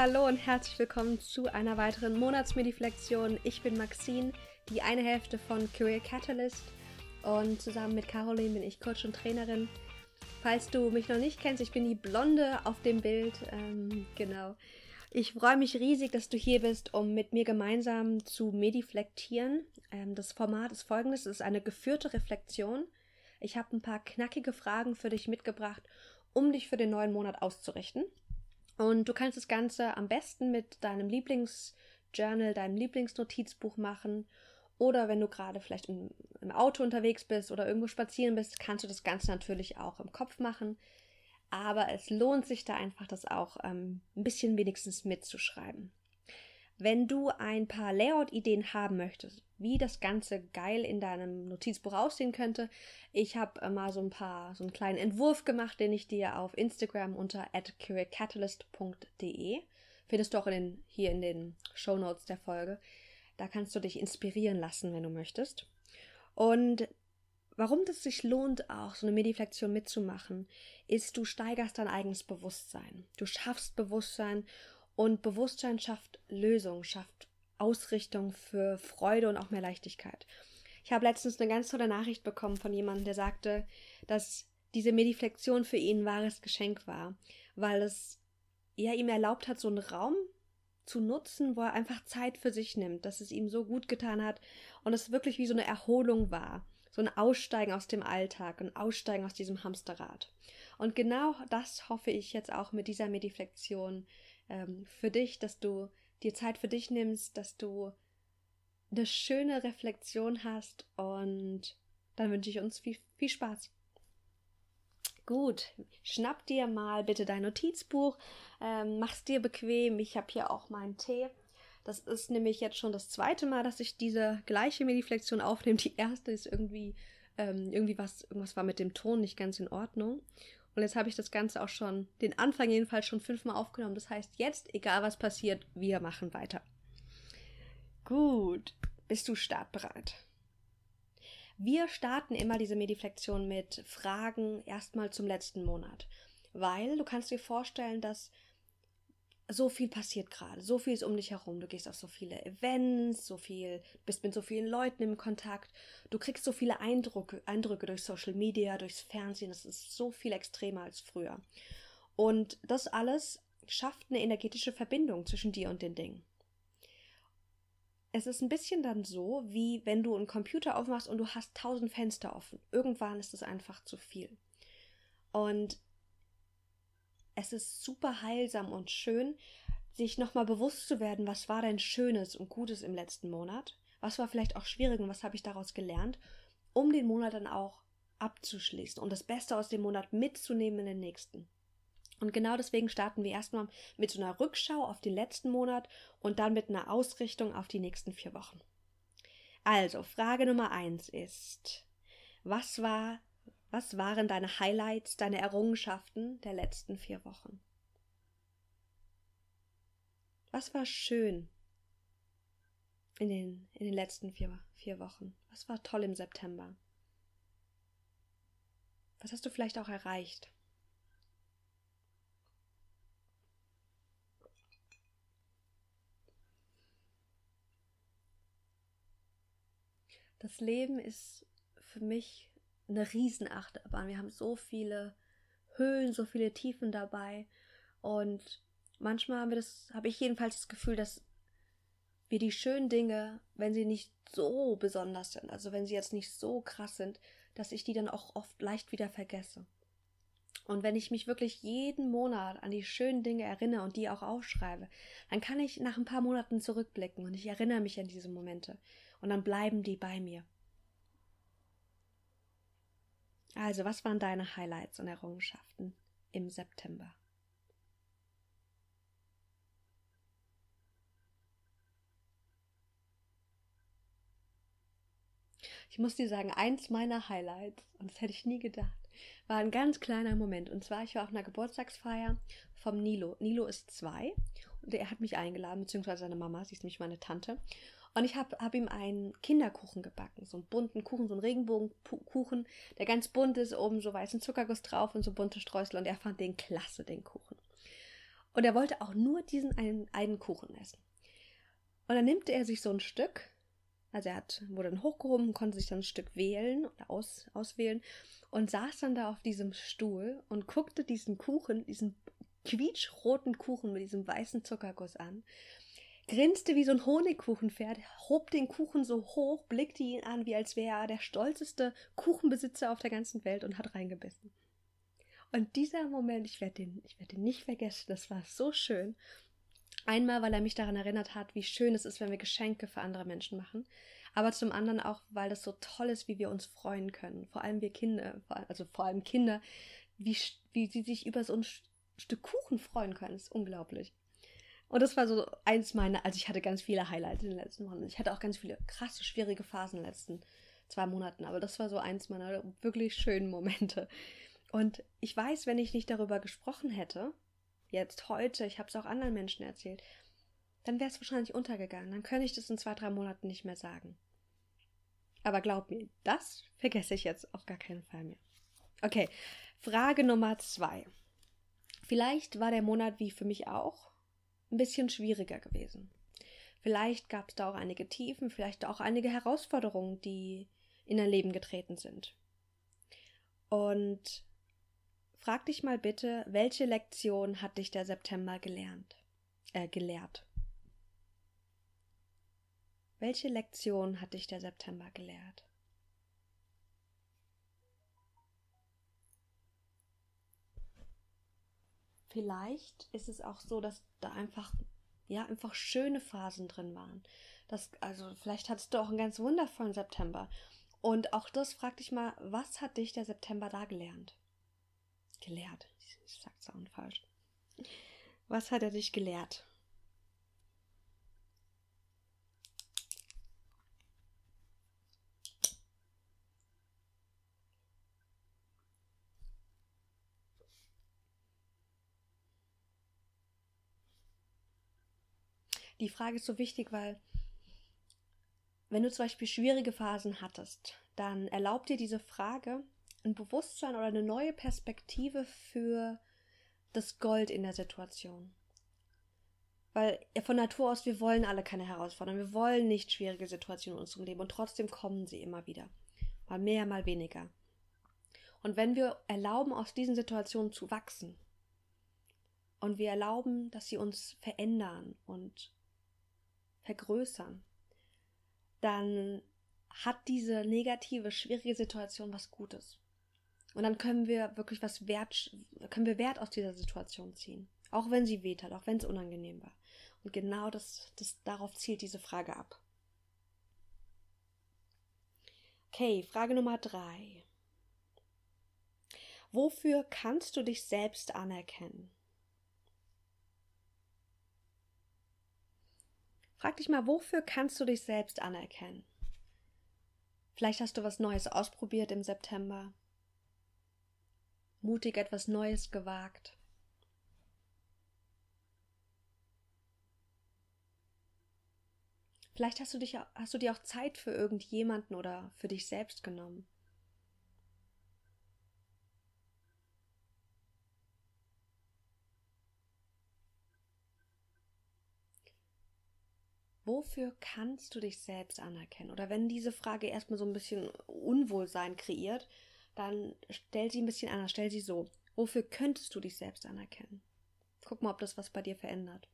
Hallo und herzlich willkommen zu einer weiteren Monatsmediflexion. Ich bin Maxine, die eine Hälfte von Career Catalyst und zusammen mit Caroline bin ich Coach und Trainerin. Falls du mich noch nicht kennst, ich bin die Blonde auf dem Bild. Ähm, genau. Ich freue mich riesig, dass du hier bist, um mit mir gemeinsam zu mediflektieren. Ähm, das Format ist folgendes: Es ist eine geführte Reflexion. Ich habe ein paar knackige Fragen für dich mitgebracht, um dich für den neuen Monat auszurichten. Und du kannst das Ganze am besten mit deinem Lieblingsjournal, deinem Lieblingsnotizbuch machen. Oder wenn du gerade vielleicht im, im, Auto unterwegs bist oder irgendwo spazieren bist, kannst du das Ganze natürlich auch im Kopf machen. Aber es lohnt sich da einfach, das auch ähm, ein bisschen wenigstens mitzuschreiben. Wenn du ein paar Layout-Ideen haben möchtest, wie das Ganze geil in deinem Notizbuch aussehen könnte, ich habe äh, mal so ein paar, so einen kleinen Entwurf gemacht, den ich dir auf Instagram unter accurateCatalyst.de findest du auch in den, hier in den Show Notes der Folge. Da kannst du dich inspirieren lassen, wenn du möchtest. Und warum das sich lohnt, auch so eine Mediflexion mitzumachen, ist, du steigerst dein eigenes Bewusstsein. Du schaffst Bewusstsein und Bewusstsein schafft Lösung, schafft Ausrichtung für Freude und auch mehr Leichtigkeit. Ich habe letztens eine ganz tolle Nachricht bekommen von jemandem, der sagte, dass diese Mediflexion für ihn ein wahres Geschenk war, weil es ja ihm erlaubt hat, so einen Raum zu nutzen, wo er einfach Zeit für sich nimmt, dass es ihm so gut getan hat und es wirklich wie so eine Erholung war, so ein Aussteigen aus dem Alltag und Aussteigen aus diesem Hamsterrad. Und genau das hoffe ich jetzt auch mit dieser Mediflexion ähm, für dich, dass du dir Zeit für dich nimmst, dass du eine schöne Reflexion hast und dann wünsche ich uns viel, viel Spaß. Gut, schnapp dir mal bitte dein Notizbuch, ähm, mach's dir bequem. Ich habe hier auch meinen Tee. Das ist nämlich jetzt schon das zweite Mal, dass ich diese gleiche Mediflexion aufnehme. Die erste ist irgendwie, ähm, irgendwie was, irgendwas war mit dem Ton nicht ganz in Ordnung. Und jetzt habe ich das Ganze auch schon, den Anfang jedenfalls schon fünfmal aufgenommen. Das heißt, jetzt, egal was passiert, wir machen weiter. Gut, bist du startbereit? Wir starten immer diese Mediflexion mit Fragen erstmal zum letzten Monat. Weil du kannst dir vorstellen, dass so viel passiert gerade, so viel ist um dich herum. Du gehst auf so viele Events, so viel, bist mit so vielen Leuten im Kontakt. Du kriegst so viele Eindrücke, Eindrücke durch Social Media, durchs Fernsehen. Das ist so viel extremer als früher. Und das alles schafft eine energetische Verbindung zwischen dir und den Dingen. Es ist ein bisschen dann so, wie wenn du einen Computer aufmachst und du hast tausend Fenster offen. Irgendwann ist es einfach zu viel. Und es ist super heilsam und schön, sich nochmal bewusst zu werden, was war denn Schönes und Gutes im letzten Monat, was war vielleicht auch schwierig und was habe ich daraus gelernt, um den Monat dann auch abzuschließen und das Beste aus dem Monat mitzunehmen in den nächsten. Und genau deswegen starten wir erstmal mit so einer Rückschau auf den letzten Monat und dann mit einer Ausrichtung auf die nächsten vier Wochen. Also, Frage Nummer eins ist, was war was waren deine Highlights, deine Errungenschaften der letzten vier Wochen? Was war schön in den, in den letzten vier, vier Wochen? Was war toll im September? Was hast du vielleicht auch erreicht? Das Leben ist für mich eine Riesenachterbahn. Wir haben so viele Höhen, so viele Tiefen dabei. Und manchmal haben wir das, habe ich jedenfalls das Gefühl, dass wir die schönen Dinge, wenn sie nicht so besonders sind, also wenn sie jetzt nicht so krass sind, dass ich die dann auch oft leicht wieder vergesse. Und wenn ich mich wirklich jeden Monat an die schönen Dinge erinnere und die auch aufschreibe, dann kann ich nach ein paar Monaten zurückblicken und ich erinnere mich an diese Momente. Und dann bleiben die bei mir. Also, was waren deine Highlights und Errungenschaften im September? Ich muss dir sagen, eins meiner Highlights, und das hätte ich nie gedacht, war ein ganz kleiner Moment. Und zwar, ich war auf einer Geburtstagsfeier vom Nilo. Nilo ist zwei und er hat mich eingeladen, beziehungsweise seine Mama, sie ist nämlich meine Tante. Und ich habe hab ihm einen Kinderkuchen gebacken, so einen bunten Kuchen, so einen Regenbogenkuchen, der ganz bunt ist, oben so weißen Zuckerguss drauf und so bunte Streusel. Und er fand den klasse, den Kuchen. Und er wollte auch nur diesen einen, einen Kuchen essen. Und dann nimmt er sich so ein Stück, also er hat, wurde dann hochgehoben, konnte sich dann ein Stück wählen oder aus, auswählen und saß dann da auf diesem Stuhl und guckte diesen Kuchen, diesen quietschroten Kuchen mit diesem weißen Zuckerguss an, grinste wie so ein Honigkuchenpferd, hob den Kuchen so hoch, blickte ihn an, wie als wäre er der stolzeste Kuchenbesitzer auf der ganzen Welt und hat reingebissen. Und dieser Moment, ich werde den, ich den nicht vergessen, das war so schön. Einmal, weil er mich daran erinnert hat, wie schön es ist, wenn wir Geschenke für andere Menschen machen. Aber zum anderen auch, weil das so toll ist, wie wir uns freuen können. Vor allem wir Kinder, also vor allem Kinder, wie, wie sie sich über so ein Stück Kuchen freuen können. Das ist unglaublich. Und das war so eins meiner, also ich hatte ganz viele Highlights in den letzten Wochen. Ich hatte auch ganz viele krasse, schwierige Phasen in den letzten zwei Monaten. Aber das war so eins meiner wirklich schönen Momente. Und ich weiß, wenn ich nicht darüber gesprochen hätte, jetzt heute, ich habe es auch anderen Menschen erzählt, dann wäre es wahrscheinlich untergegangen. Dann könnte ich das in zwei, drei Monaten nicht mehr sagen. Aber glaub mir, das vergesse ich jetzt auf gar keinen Fall mehr. Okay, Frage Nummer zwei. Vielleicht war der Monat wie für mich auch ein bisschen schwieriger gewesen. Vielleicht gab es da auch einige Tiefen, vielleicht auch einige Herausforderungen, die in dein Leben getreten sind. Und Frag dich mal bitte, welche Lektion hat dich der September gelernt, äh, gelehrt? Welche Lektion hat dich der September gelehrt? Vielleicht ist es auch so, dass da einfach, ja, einfach schöne Phasen drin waren. Das, also, vielleicht hattest du auch einen ganz wundervollen September. Und auch das frag dich mal, was hat dich der September da gelernt? gelehrt. Ich sag's Sound falsch. Was hat er dich gelehrt? Die Frage ist so wichtig, weil wenn du zum Beispiel schwierige Phasen hattest, dann erlaubt dir diese Frage, ein Bewusstsein oder eine neue Perspektive für das Gold in der Situation. Weil von Natur aus, wir wollen alle keine Herausforderungen, wir wollen nicht schwierige Situationen in unserem Leben und trotzdem kommen sie immer wieder. Mal mehr, mal weniger. Und wenn wir erlauben, aus diesen Situationen zu wachsen und wir erlauben, dass sie uns verändern und vergrößern, dann hat diese negative, schwierige Situation was Gutes. Und dann können wir wirklich was Wert, können wir Wert aus dieser Situation ziehen. Auch wenn sie weht hat, auch wenn es unangenehm war. Und genau das, das, darauf zielt diese Frage ab. Okay, Frage Nummer drei. Wofür kannst du dich selbst anerkennen? Frag dich mal, wofür kannst du dich selbst anerkennen? Vielleicht hast du was Neues ausprobiert im September mutig etwas Neues gewagt. Vielleicht hast du, dich, hast du dir auch Zeit für irgendjemanden oder für dich selbst genommen. Wofür kannst du dich selbst anerkennen? Oder wenn diese Frage erstmal so ein bisschen Unwohlsein kreiert, dann stell sie ein bisschen anders, stell sie so. Wofür könntest du dich selbst anerkennen? Guck mal, ob das was bei dir verändert.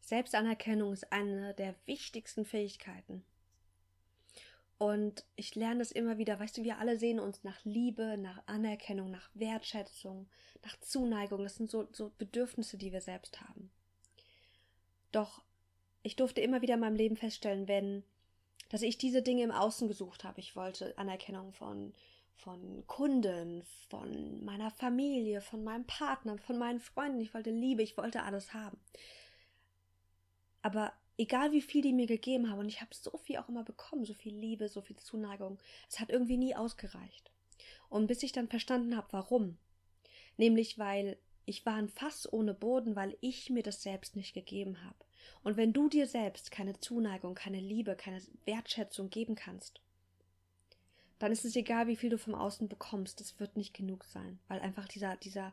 Selbstanerkennung ist eine der wichtigsten Fähigkeiten. Und ich lerne es immer wieder, weißt du, wir alle sehen uns nach Liebe, nach Anerkennung, nach Wertschätzung, nach Zuneigung. Das sind so, so Bedürfnisse, die wir selbst haben. Doch ich durfte immer wieder in meinem Leben feststellen, wenn, dass ich diese Dinge im Außen gesucht habe. Ich wollte Anerkennung von, von Kunden, von meiner Familie, von meinem Partner, von meinen Freunden. Ich wollte Liebe, ich wollte alles haben. Aber egal wie viel die mir gegeben haben, und ich habe so viel auch immer bekommen, so viel Liebe, so viel Zuneigung, es hat irgendwie nie ausgereicht. Und bis ich dann verstanden habe, warum. Nämlich, weil ich war ein Fass ohne Boden, weil ich mir das selbst nicht gegeben habe. Und wenn du dir selbst keine Zuneigung, keine Liebe, keine Wertschätzung geben kannst, dann ist es egal, wie viel du vom Außen bekommst, das wird nicht genug sein, weil einfach dieser, dieser,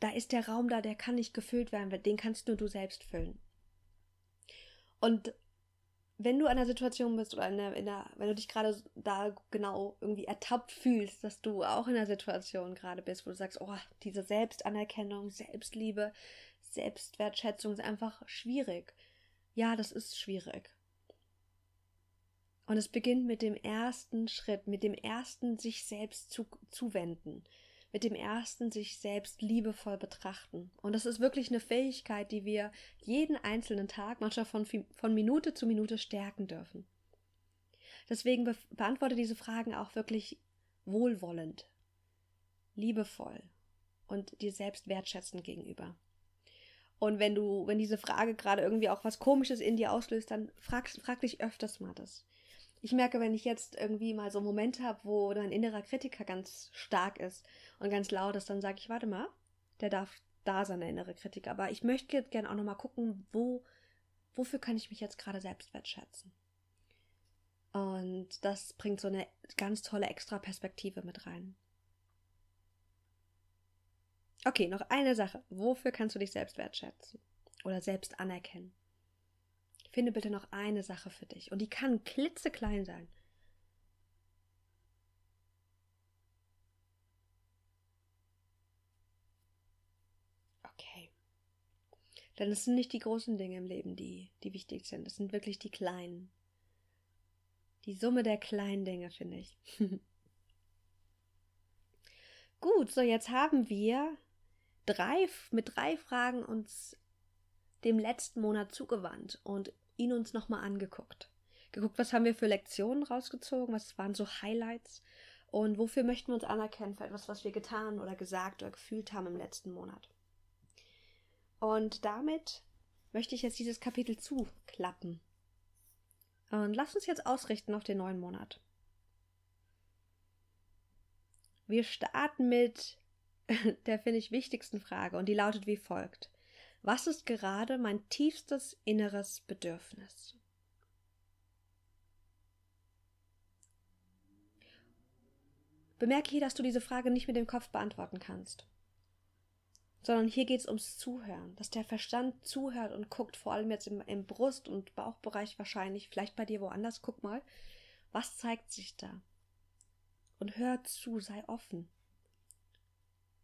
da ist der Raum da, der kann nicht gefüllt werden, den kannst nur du selbst füllen. Und wenn du an einer Situation bist oder in der, in der, wenn du dich gerade da genau irgendwie ertappt fühlst, dass du auch in einer Situation gerade bist, wo du sagst, oh, diese Selbstanerkennung, Selbstliebe, Selbstwertschätzung ist einfach schwierig. Ja, das ist schwierig. Und es beginnt mit dem ersten Schritt, mit dem ersten sich selbst zu, zuwenden, mit dem ersten sich selbst liebevoll betrachten. Und das ist wirklich eine Fähigkeit, die wir jeden einzelnen Tag, manchmal von, von Minute zu Minute stärken dürfen. Deswegen be beantworte diese Fragen auch wirklich wohlwollend, liebevoll und dir selbst wertschätzend gegenüber. Und wenn du, wenn diese Frage gerade irgendwie auch was Komisches in dir auslöst, dann frag, frag dich öfters mal das. Ich merke, wenn ich jetzt irgendwie mal so Momente habe, wo mein innerer Kritiker ganz stark ist und ganz laut ist, dann sage ich, warte mal, der darf da sein, der innere Kritiker. Aber ich möchte gerne auch nochmal gucken, wo, wofür kann ich mich jetzt gerade selbst wertschätzen. Und das bringt so eine ganz tolle extra Perspektive mit rein. Okay, noch eine Sache. Wofür kannst du dich selbst wertschätzen? Oder selbst anerkennen? Finde bitte noch eine Sache für dich. Und die kann klitzeklein sein. Okay. Denn es sind nicht die großen Dinge im Leben, die, die wichtig sind. Es sind wirklich die kleinen. Die Summe der kleinen Dinge, finde ich. Gut, so jetzt haben wir drei, mit drei Fragen uns dem letzten Monat zugewandt und ihn uns nochmal angeguckt. Geguckt, was haben wir für Lektionen rausgezogen, was waren so Highlights und wofür möchten wir uns anerkennen für etwas, was wir getan oder gesagt oder gefühlt haben im letzten Monat. Und damit möchte ich jetzt dieses Kapitel zuklappen. Und lass uns jetzt ausrichten auf den neuen Monat. Wir starten mit der, finde ich, wichtigsten Frage und die lautet wie folgt. Was ist gerade mein tiefstes inneres Bedürfnis? Bemerke hier, dass du diese Frage nicht mit dem Kopf beantworten kannst, sondern hier geht es ums Zuhören, dass der Verstand zuhört und guckt, vor allem jetzt im, im Brust- und Bauchbereich wahrscheinlich, vielleicht bei dir woanders, guck mal, was zeigt sich da? Und hör zu, sei offen.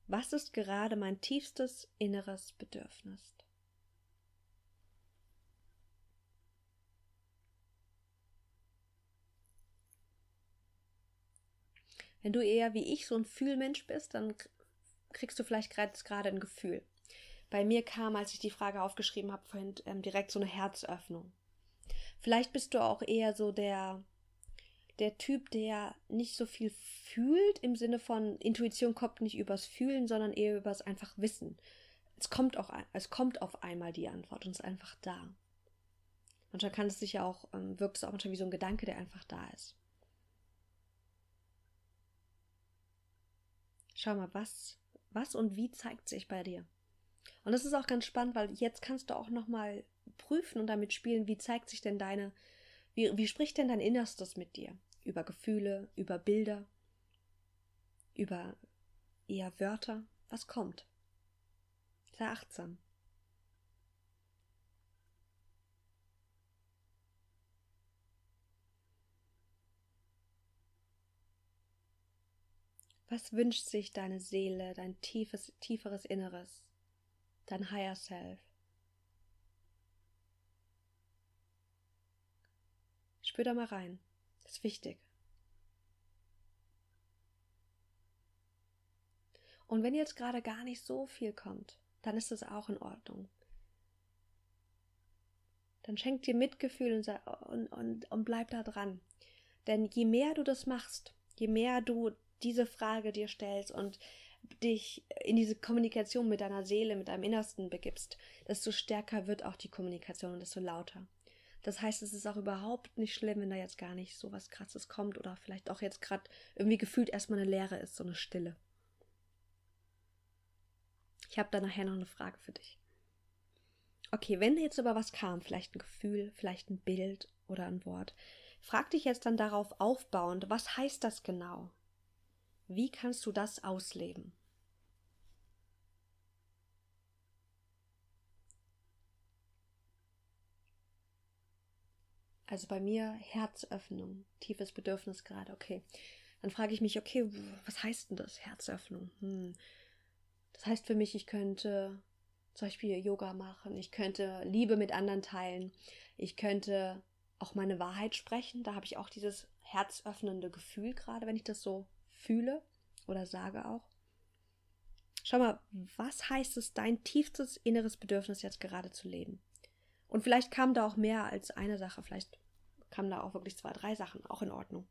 Was ist gerade mein tiefstes inneres Bedürfnis? Wenn du eher wie ich so ein Fühlmensch bist, dann kriegst du vielleicht gerade ein Gefühl. Bei mir kam, als ich die Frage aufgeschrieben habe, vorhin ähm, direkt so eine Herzöffnung. Vielleicht bist du auch eher so der der Typ, der nicht so viel fühlt, im Sinne von Intuition kommt nicht übers Fühlen, sondern eher übers einfach Wissen. Es kommt auch, es kommt auf einmal die Antwort und ist einfach da. Manchmal kann es sich ja auch, ähm, wirkt es auch manchmal wie so ein Gedanke, der einfach da ist. Schau mal, was, was und wie zeigt sich bei dir? Und das ist auch ganz spannend, weil jetzt kannst du auch nochmal prüfen und damit spielen, wie zeigt sich denn deine, wie, wie spricht denn dein Innerstes mit dir? Über Gefühle, über Bilder, über eher Wörter? Was kommt? Sei achtsam. Was wünscht sich deine Seele, dein tiefes, tieferes Inneres, dein Higher Self? Spür da mal rein. Das ist wichtig. Und wenn jetzt gerade gar nicht so viel kommt, dann ist das auch in Ordnung. Dann schenk dir Mitgefühl und, und, und, und bleib da dran. Denn je mehr du das machst, je mehr du diese Frage dir stellst und dich in diese Kommunikation mit deiner Seele, mit deinem Innersten begibst, desto stärker wird auch die Kommunikation und desto lauter. Das heißt, es ist auch überhaupt nicht schlimm, wenn da jetzt gar nicht so was Krasses kommt oder vielleicht auch jetzt gerade irgendwie gefühlt erstmal eine Leere ist, so eine Stille. Ich habe da nachher noch eine Frage für dich. Okay, wenn jetzt aber was kam, vielleicht ein Gefühl, vielleicht ein Bild oder ein Wort, frag dich jetzt dann darauf aufbauend, was heißt das genau? Wie kannst du das ausleben? Also bei mir Herzöffnung, tiefes Bedürfnis gerade, okay. Dann frage ich mich, okay, was heißt denn das, Herzöffnung? Hm. Das heißt für mich, ich könnte zum Beispiel Yoga machen, ich könnte Liebe mit anderen teilen, ich könnte auch meine Wahrheit sprechen. Da habe ich auch dieses herzöffnende Gefühl, gerade wenn ich das so fühle oder sage auch. Schau mal, was heißt es, dein tiefstes inneres Bedürfnis jetzt gerade zu leben? Und vielleicht kam da auch mehr als eine Sache, vielleicht kamen da auch wirklich zwei, drei Sachen, auch in Ordnung.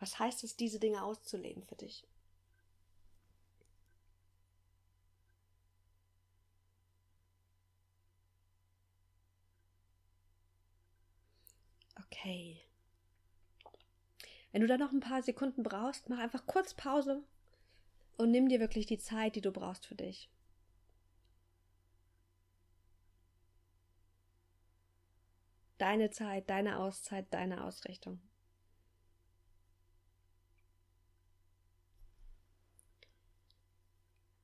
Was heißt es, diese Dinge auszuleben für dich? Okay. Wenn du da noch ein paar Sekunden brauchst, mach einfach kurz Pause und nimm dir wirklich die Zeit, die du brauchst für dich. Deine Zeit, deine Auszeit, deine Ausrichtung.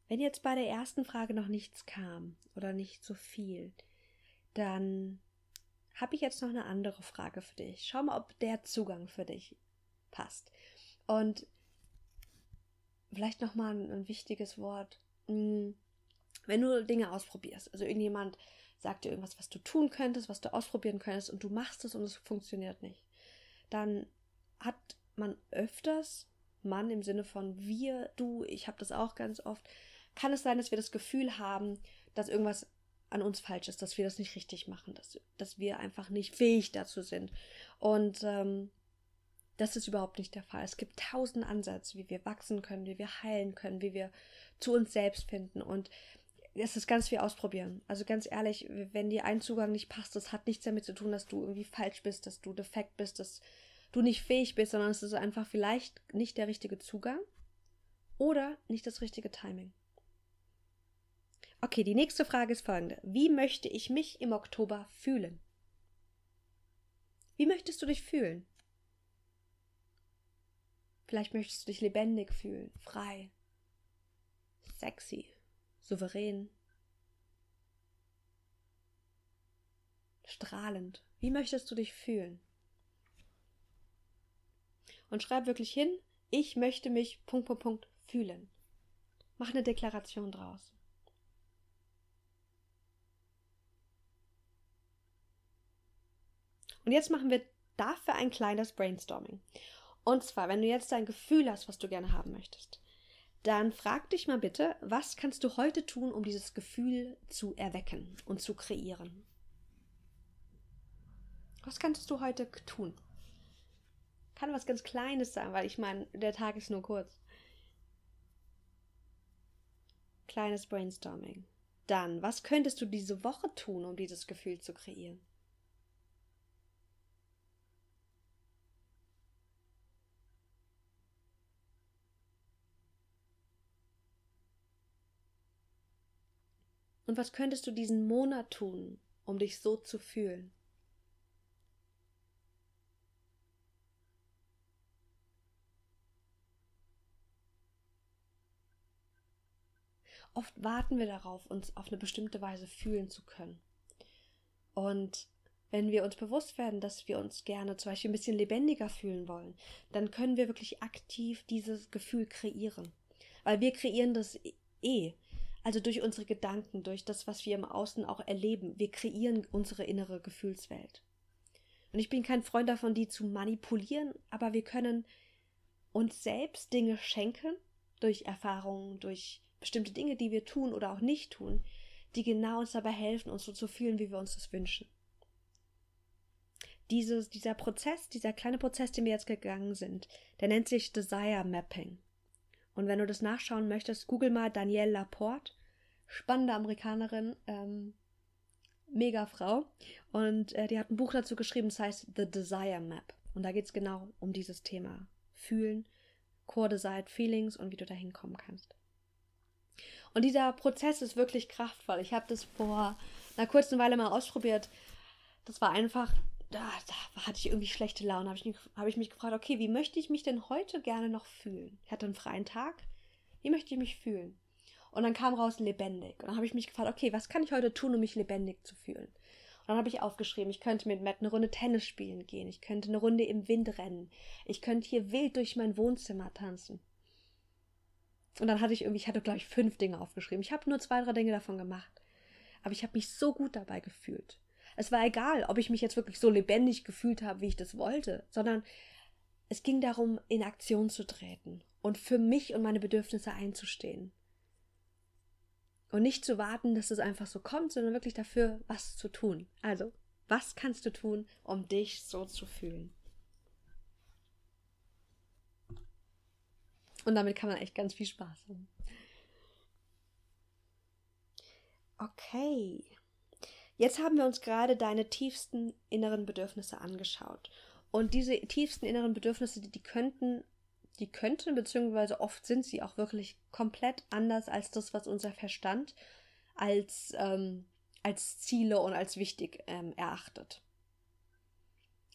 Wenn jetzt bei der ersten Frage noch nichts kam oder nicht so viel, dann habe ich jetzt noch eine andere Frage für dich. Schau mal, ob der Zugang für dich passt. Und vielleicht noch mal ein, ein wichtiges Wort. Hm, wenn du Dinge ausprobierst, also irgendjemand sagt dir irgendwas, was du tun könntest, was du ausprobieren könntest und du machst es und es funktioniert nicht, dann hat man öfters, Mann im Sinne von wir, du, ich habe das auch ganz oft, kann es sein, dass wir das Gefühl haben, dass irgendwas an uns falsch ist, dass wir das nicht richtig machen, dass, dass wir einfach nicht fähig dazu sind. Und ähm, das ist überhaupt nicht der Fall. Es gibt tausend Ansätze, wie wir wachsen können, wie wir heilen können, wie wir zu uns selbst finden. Und es ist ganz viel ausprobieren. Also ganz ehrlich, wenn dir ein Zugang nicht passt, das hat nichts damit zu tun, dass du irgendwie falsch bist, dass du defekt bist, dass du nicht fähig bist, sondern es ist einfach vielleicht nicht der richtige Zugang oder nicht das richtige Timing. Okay, die nächste Frage ist folgende. Wie möchte ich mich im Oktober fühlen? Wie möchtest du dich fühlen? Vielleicht möchtest du dich lebendig fühlen, frei, sexy, souverän, strahlend. Wie möchtest du dich fühlen? Und schreib wirklich hin, ich möchte mich Punkt, Punkt, Punkt fühlen. Mach eine Deklaration draus. Und jetzt machen wir dafür ein kleines Brainstorming. Und zwar, wenn du jetzt ein Gefühl hast, was du gerne haben möchtest, dann frag dich mal bitte, was kannst du heute tun, um dieses Gefühl zu erwecken und zu kreieren? Was kannst du heute tun? Kann was ganz Kleines sein, weil ich meine, der Tag ist nur kurz. Kleines Brainstorming. Dann, was könntest du diese Woche tun, um dieses Gefühl zu kreieren? Und was könntest du diesen Monat tun, um dich so zu fühlen? Oft warten wir darauf, uns auf eine bestimmte Weise fühlen zu können. Und wenn wir uns bewusst werden, dass wir uns gerne zum Beispiel ein bisschen lebendiger fühlen wollen, dann können wir wirklich aktiv dieses Gefühl kreieren. Weil wir kreieren das eh. Also durch unsere Gedanken, durch das, was wir im Außen auch erleben. Wir kreieren unsere innere Gefühlswelt. Und ich bin kein Freund davon, die zu manipulieren, aber wir können uns selbst Dinge schenken durch Erfahrungen, durch bestimmte Dinge, die wir tun oder auch nicht tun, die genau uns dabei helfen, uns so zu fühlen, wie wir uns das wünschen. Dieses, dieser Prozess, dieser kleine Prozess, den wir jetzt gegangen sind, der nennt sich Desire Mapping. Und wenn du das nachschauen möchtest, google mal Danielle Laporte. Spannende Amerikanerin, ähm, mega Frau. Und äh, die hat ein Buch dazu geschrieben, das heißt The Desire Map. Und da geht es genau um dieses Thema. Fühlen, Core Desired Feelings und wie du da hinkommen kannst. Und dieser Prozess ist wirklich kraftvoll. Ich habe das vor einer kurzen Weile mal ausprobiert. Das war einfach, da, da hatte ich irgendwie schlechte Laune. Habe ich, hab ich mich gefragt, okay, wie möchte ich mich denn heute gerne noch fühlen? Ich hatte einen freien Tag. Wie möchte ich mich fühlen? Und dann kam raus lebendig. Und dann habe ich mich gefragt, okay, was kann ich heute tun, um mich lebendig zu fühlen? Und dann habe ich aufgeschrieben, ich könnte mit Matt eine Runde Tennis spielen gehen, ich könnte eine Runde im Wind rennen, ich könnte hier wild durch mein Wohnzimmer tanzen. Und dann hatte ich irgendwie, ich hatte, glaube ich, fünf Dinge aufgeschrieben. Ich habe nur zwei, drei Dinge davon gemacht. Aber ich habe mich so gut dabei gefühlt. Es war egal, ob ich mich jetzt wirklich so lebendig gefühlt habe, wie ich das wollte, sondern es ging darum, in Aktion zu treten und für mich und meine Bedürfnisse einzustehen. Und nicht zu warten, dass es einfach so kommt, sondern wirklich dafür was zu tun. Also, was kannst du tun, um dich so zu fühlen? Und damit kann man echt ganz viel Spaß haben. Okay. Jetzt haben wir uns gerade deine tiefsten inneren Bedürfnisse angeschaut. Und diese tiefsten inneren Bedürfnisse, die, die könnten, die könnten, beziehungsweise oft sind sie auch wirklich komplett anders als das, was unser Verstand als, ähm, als Ziele und als wichtig ähm, erachtet.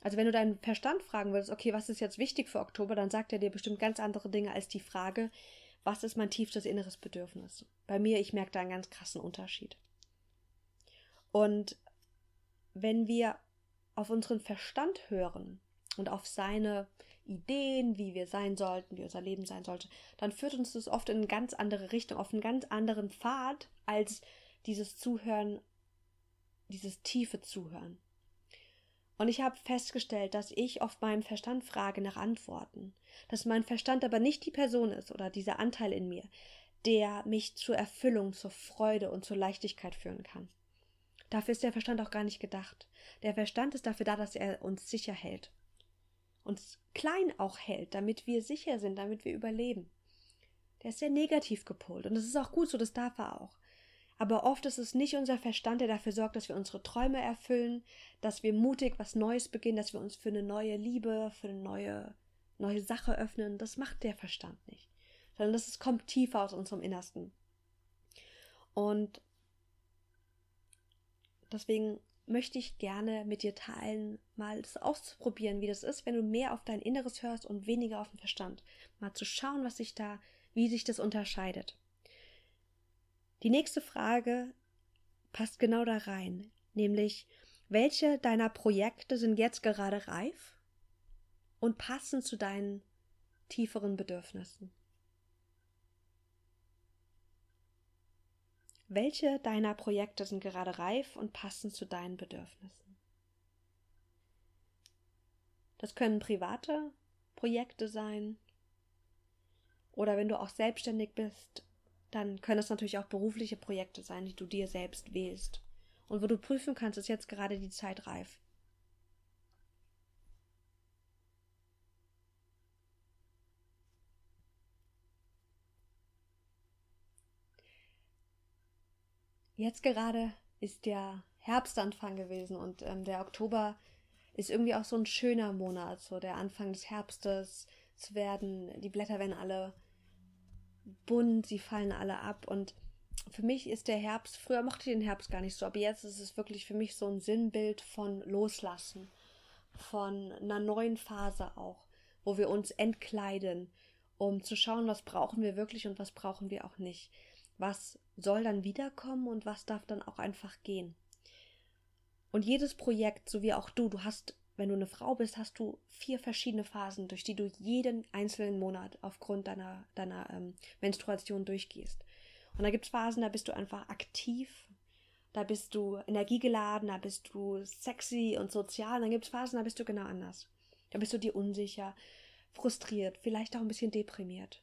Also wenn du deinen Verstand fragen würdest, okay, was ist jetzt wichtig für Oktober, dann sagt er dir bestimmt ganz andere Dinge als die Frage, was ist mein tiefstes inneres Bedürfnis? Bei mir, ich merke da einen ganz krassen Unterschied. Und wenn wir auf unseren Verstand hören und auf seine Ideen, wie wir sein sollten, wie unser Leben sein sollte, dann führt uns das oft in eine ganz andere Richtung, auf einen ganz anderen Pfad als dieses Zuhören, dieses tiefe Zuhören. Und ich habe festgestellt, dass ich oft meinem Verstand frage nach Antworten, dass mein Verstand aber nicht die Person ist oder dieser Anteil in mir, der mich zur Erfüllung, zur Freude und zur Leichtigkeit führen kann. Dafür ist der Verstand auch gar nicht gedacht. Der Verstand ist dafür da, dass er uns sicher hält. Uns klein auch hält, damit wir sicher sind, damit wir überleben. Der ist sehr negativ gepolt und das ist auch gut so, das darf er auch. Aber oft ist es nicht unser Verstand, der dafür sorgt, dass wir unsere Träume erfüllen, dass wir mutig was Neues beginnen, dass wir uns für eine neue Liebe, für eine neue, neue Sache öffnen. Das macht der Verstand nicht. Sondern das kommt tiefer aus unserem Innersten. Und deswegen möchte ich gerne mit dir teilen, mal das auszuprobieren, wie das ist, wenn du mehr auf dein Inneres hörst und weniger auf den Verstand. Mal zu schauen, was sich da, wie sich das unterscheidet. Die nächste Frage passt genau da rein, nämlich welche deiner Projekte sind jetzt gerade reif und passen zu deinen tieferen Bedürfnissen? Welche deiner Projekte sind gerade reif und passen zu deinen Bedürfnissen? Das können private Projekte sein oder wenn du auch selbstständig bist, dann können es natürlich auch berufliche Projekte sein, die du dir selbst wählst. Und wo du prüfen kannst, ist jetzt gerade die Zeit reif. Jetzt gerade ist der Herbstanfang gewesen und ähm, der Oktober ist irgendwie auch so ein schöner Monat, so der Anfang des Herbstes. Es werden, die Blätter werden alle bunt, sie fallen alle ab und für mich ist der Herbst, früher mochte ich den Herbst gar nicht so, aber jetzt ist es wirklich für mich so ein Sinnbild von Loslassen, von einer neuen Phase auch, wo wir uns entkleiden, um zu schauen, was brauchen wir wirklich und was brauchen wir auch nicht. Was soll dann wiederkommen und was darf dann auch einfach gehen. Und jedes Projekt, so wie auch du, du hast wenn du eine Frau bist, hast du vier verschiedene Phasen, durch die du jeden einzelnen Monat aufgrund deiner, deiner ähm, Menstruation durchgehst. Und da gibt es Phasen, da bist du einfach aktiv, da bist du energiegeladen, da bist du sexy und sozial. Und dann gibt es Phasen, da bist du genau anders. Da bist du dir unsicher, frustriert, vielleicht auch ein bisschen deprimiert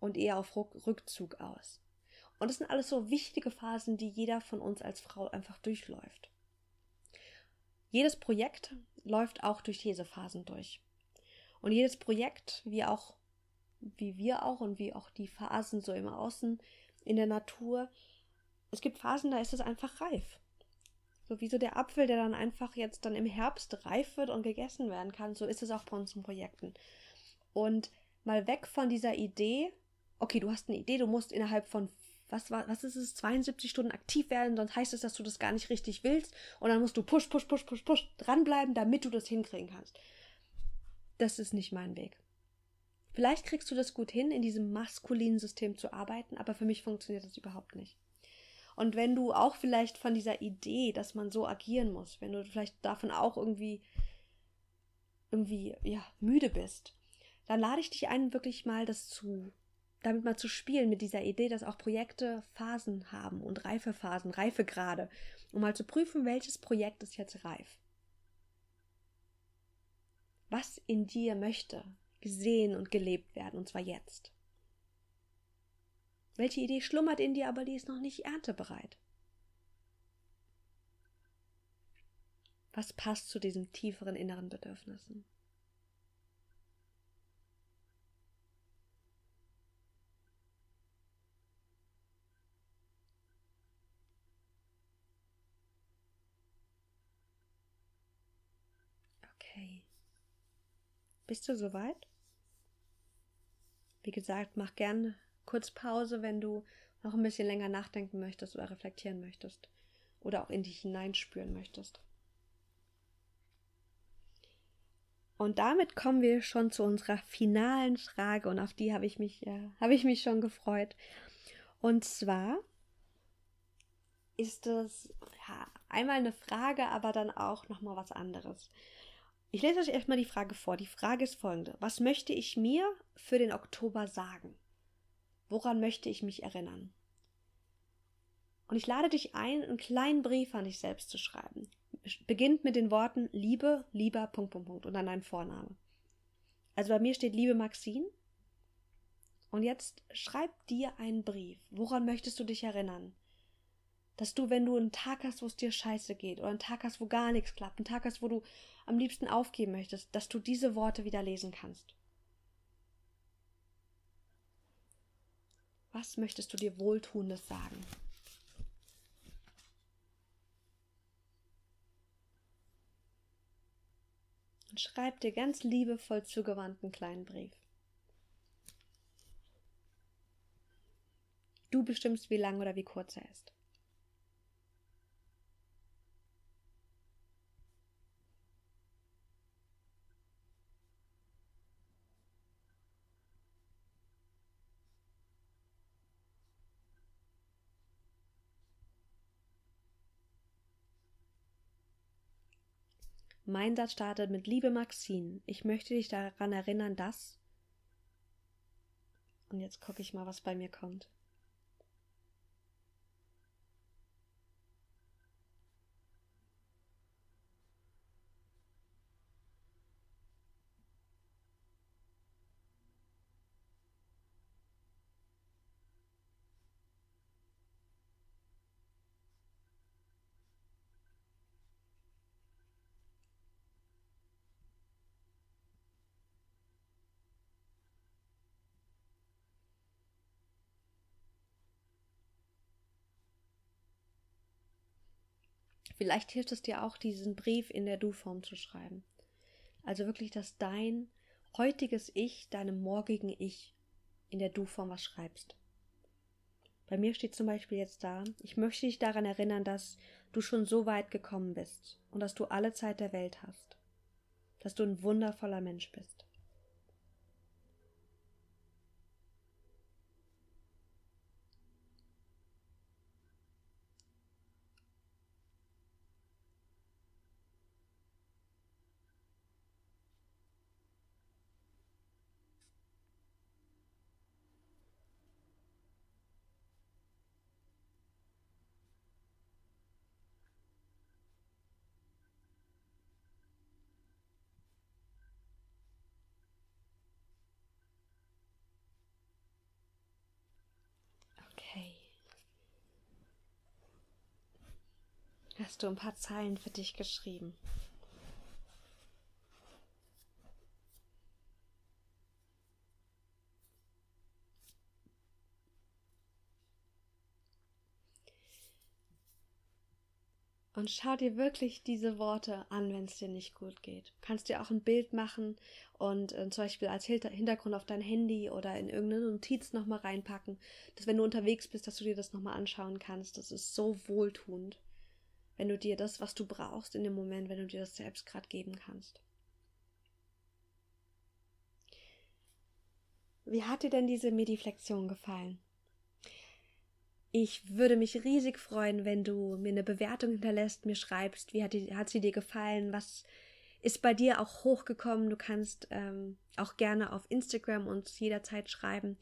und eher auf Rückzug aus. Und das sind alles so wichtige Phasen, die jeder von uns als Frau einfach durchläuft. Jedes Projekt läuft auch durch diese Phasen durch. Und jedes Projekt, wie auch, wie wir auch und wie auch die Phasen so im Außen in der Natur, es gibt Phasen, da ist es einfach reif. So wie so der Apfel, der dann einfach jetzt dann im Herbst reif wird und gegessen werden kann, so ist es auch bei unseren Projekten. Und mal weg von dieser Idee, okay, du hast eine Idee, du musst innerhalb von was, was, ist es, 72 Stunden aktiv werden, sonst heißt es, dass du das gar nicht richtig willst und dann musst du push, push, push, push, push dranbleiben, damit du das hinkriegen kannst. Das ist nicht mein Weg. Vielleicht kriegst du das gut hin, in diesem maskulinen System zu arbeiten, aber für mich funktioniert das überhaupt nicht. Und wenn du auch vielleicht von dieser Idee, dass man so agieren muss, wenn du vielleicht davon auch irgendwie irgendwie ja müde bist, dann lade ich dich ein, wirklich mal das zu damit mal zu spielen mit dieser Idee, dass auch Projekte Phasen haben und Reifephasen, Reifegrade, um mal zu prüfen, welches Projekt ist jetzt reif. Was in dir möchte gesehen und gelebt werden, und zwar jetzt. Welche Idee schlummert in dir, aber die ist noch nicht erntebereit? Was passt zu diesen tieferen inneren Bedürfnissen? Bist du soweit? Wie gesagt, mach gerne kurz Pause, wenn du noch ein bisschen länger nachdenken möchtest oder reflektieren möchtest oder auch in dich hineinspüren möchtest. Und damit kommen wir schon zu unserer finalen Frage und auf die habe ich mich äh, habe ich mich schon gefreut. Und zwar ist es ja, einmal eine Frage, aber dann auch noch mal was anderes. Ich lese euch erstmal die Frage vor. Die Frage ist folgende. Was möchte ich mir für den Oktober sagen? Woran möchte ich mich erinnern? Und ich lade dich ein, einen kleinen Brief an dich selbst zu schreiben. Beginnt mit den Worten Liebe, lieber, Punkt, Punkt, Punkt und dann dein Vorname. Also bei mir steht Liebe Maxine. Und jetzt schreib dir einen Brief. Woran möchtest du dich erinnern? Dass du, wenn du einen Tag hast, wo es dir scheiße geht, oder einen Tag hast, wo gar nichts klappt, einen Tag hast, wo du am liebsten aufgeben möchtest, dass du diese Worte wieder lesen kannst. Was möchtest du dir Wohltuendes sagen? Und schreib dir ganz liebevoll zugewandten kleinen Brief. Du bestimmst, wie lang oder wie kurz er ist. Mein Satz startet mit Liebe Maxine, ich möchte dich daran erinnern, dass. Und jetzt gucke ich mal, was bei mir kommt. Vielleicht hilft es dir auch, diesen Brief in der Du-Form zu schreiben. Also wirklich, dass dein heutiges Ich deinem morgigen Ich in der Du-Form was schreibst. Bei mir steht zum Beispiel jetzt da, ich möchte dich daran erinnern, dass du schon so weit gekommen bist und dass du alle Zeit der Welt hast, dass du ein wundervoller Mensch bist. Hast du ein paar Zeilen für dich geschrieben. Und schau dir wirklich diese Worte an, wenn es dir nicht gut geht. Du kannst dir auch ein Bild machen und äh, zum Beispiel als Hintergrund auf dein Handy oder in irgendeine Notiz nochmal reinpacken, dass wenn du unterwegs bist, dass du dir das nochmal anschauen kannst. Das ist so wohltuend, wenn du dir das, was du brauchst in dem Moment, wenn du dir das selbst gerade geben kannst. Wie hat dir denn diese Mediflexion gefallen? Ich würde mich riesig freuen, wenn du mir eine Bewertung hinterlässt, mir schreibst, wie hat, die, hat sie dir gefallen, was ist bei dir auch hochgekommen. Du kannst ähm, auch gerne auf Instagram uns jederzeit schreiben.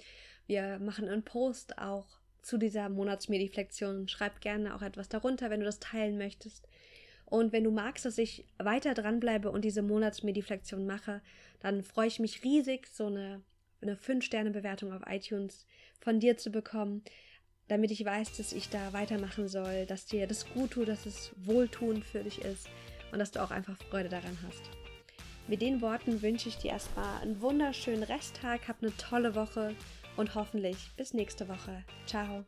Wir machen einen Post auch zu dieser Monatsmediflexion. Schreib gerne auch etwas darunter, wenn du das teilen möchtest. Und wenn du magst, dass ich weiter dranbleibe und diese Monatsmediflexion mache, dann freue ich mich riesig, so eine, eine 5-Sterne-Bewertung auf iTunes von dir zu bekommen damit ich weiß, dass ich da weitermachen soll, dass dir das gut tut, dass es wohltuend für dich ist und dass du auch einfach Freude daran hast. Mit den Worten wünsche ich dir erstmal einen wunderschönen Resttag, hab eine tolle Woche und hoffentlich bis nächste Woche. Ciao.